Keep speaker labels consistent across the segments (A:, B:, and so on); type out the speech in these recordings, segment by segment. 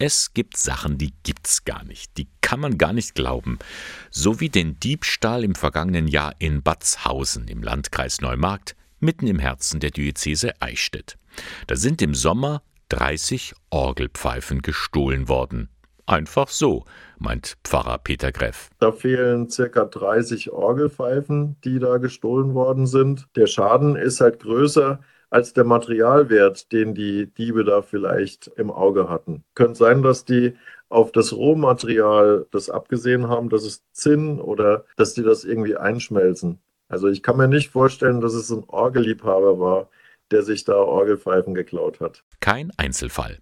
A: Es gibt Sachen, die gibt's gar nicht. Die kann man gar nicht glauben. So wie den Diebstahl im vergangenen Jahr in Batzhausen im Landkreis Neumarkt, mitten im Herzen der Diözese Eichstätt. Da sind im Sommer 30 Orgelpfeifen gestohlen worden. Einfach so, meint Pfarrer Peter Greff.
B: Da fehlen circa 30 Orgelpfeifen, die da gestohlen worden sind. Der Schaden ist halt größer als der Materialwert, den die Diebe da vielleicht im Auge hatten. Könnte sein, dass die auf das Rohmaterial das abgesehen haben, dass es Zinn oder dass die das irgendwie einschmelzen. Also ich kann mir nicht vorstellen, dass es ein Orgelliebhaber war, der sich da Orgelpfeifen geklaut hat.
A: Kein Einzelfall.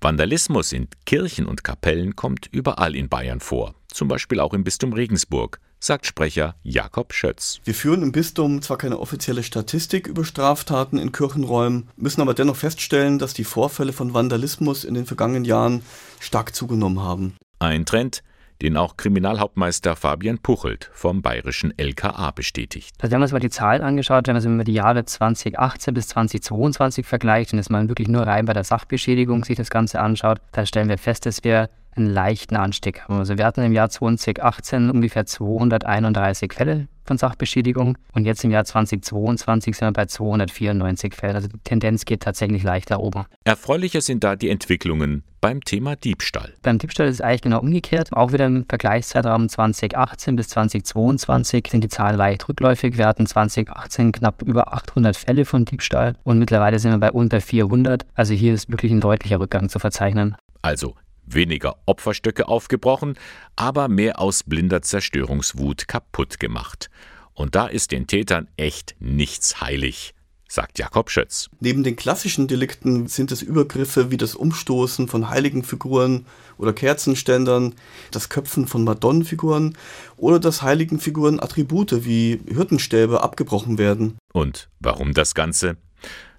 A: Vandalismus in Kirchen und Kapellen kommt überall in Bayern vor, zum Beispiel auch im Bistum Regensburg sagt Sprecher Jakob Schötz.
C: Wir führen im Bistum zwar keine offizielle Statistik über Straftaten in Kirchenräumen, müssen aber dennoch feststellen, dass die Vorfälle von Vandalismus in den vergangenen Jahren stark zugenommen haben.
A: Ein Trend, den auch Kriminalhauptmeister Fabian Puchelt vom bayerischen LKA bestätigt.
D: Also wir haben uns mal die Zahlen angeschaut, wenn man die Jahre 2018 bis 2022 vergleicht und es mal wirklich nur rein bei der Sachbeschädigung sich das Ganze anschaut, dann stellen wir fest, dass wir einen leichten Anstieg haben. Also wir hatten im Jahr 2018 ungefähr 231 Fälle von Sachbeschädigung und jetzt im Jahr 2022 sind wir bei 294 Fällen. Also die Tendenz geht tatsächlich leicht nach oben.
A: Erfreulicher sind da die Entwicklungen beim Thema Diebstahl.
D: Beim Diebstahl ist es eigentlich genau umgekehrt. Auch wieder im Vergleichszeitraum 2018 bis 2022 sind die Zahlen leicht rückläufig. Wir hatten 2018 knapp über 800 Fälle von Diebstahl und mittlerweile sind wir bei unter 400. Also hier ist wirklich ein deutlicher Rückgang zu verzeichnen.
A: Also weniger Opferstöcke aufgebrochen, aber mehr aus blinder Zerstörungswut kaputt gemacht. Und da ist den Tätern echt nichts heilig, sagt Jakob Schötz.
C: Neben den klassischen Delikten sind es Übergriffe wie das Umstoßen von Heiligenfiguren oder Kerzenständern, das Köpfen von Madonnenfiguren oder dass Heiligenfiguren Attribute wie Hirtenstäbe abgebrochen werden.
A: Und warum das Ganze?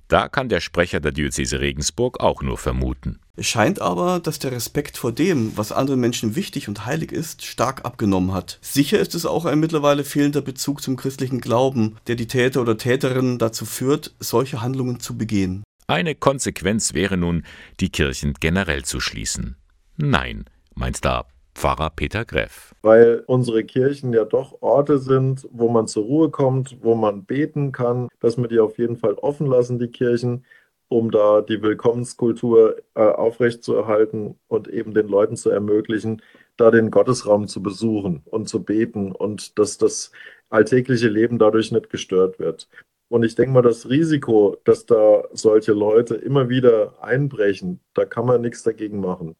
A: Da kann der Sprecher der Diözese Regensburg auch nur vermuten.
C: Es scheint aber, dass der Respekt vor dem, was anderen Menschen wichtig und heilig ist, stark abgenommen hat. Sicher ist es auch ein mittlerweile fehlender Bezug zum christlichen Glauben, der die Täter oder Täterinnen dazu führt, solche Handlungen zu begehen.
A: Eine Konsequenz wäre nun, die Kirchen generell zu schließen. Nein, meint da Pfarrer Peter Greff.
B: Weil unsere Kirchen ja doch Orte sind, wo man zur Ruhe kommt, wo man beten kann, dass wir die auf jeden Fall offen lassen, die Kirchen, um da die Willkommenskultur äh, aufrechtzuerhalten und eben den Leuten zu ermöglichen, da den Gottesraum zu besuchen und zu beten und dass das alltägliche Leben dadurch nicht gestört wird. Und ich denke mal, das Risiko, dass da solche Leute immer wieder einbrechen, da kann man nichts dagegen machen.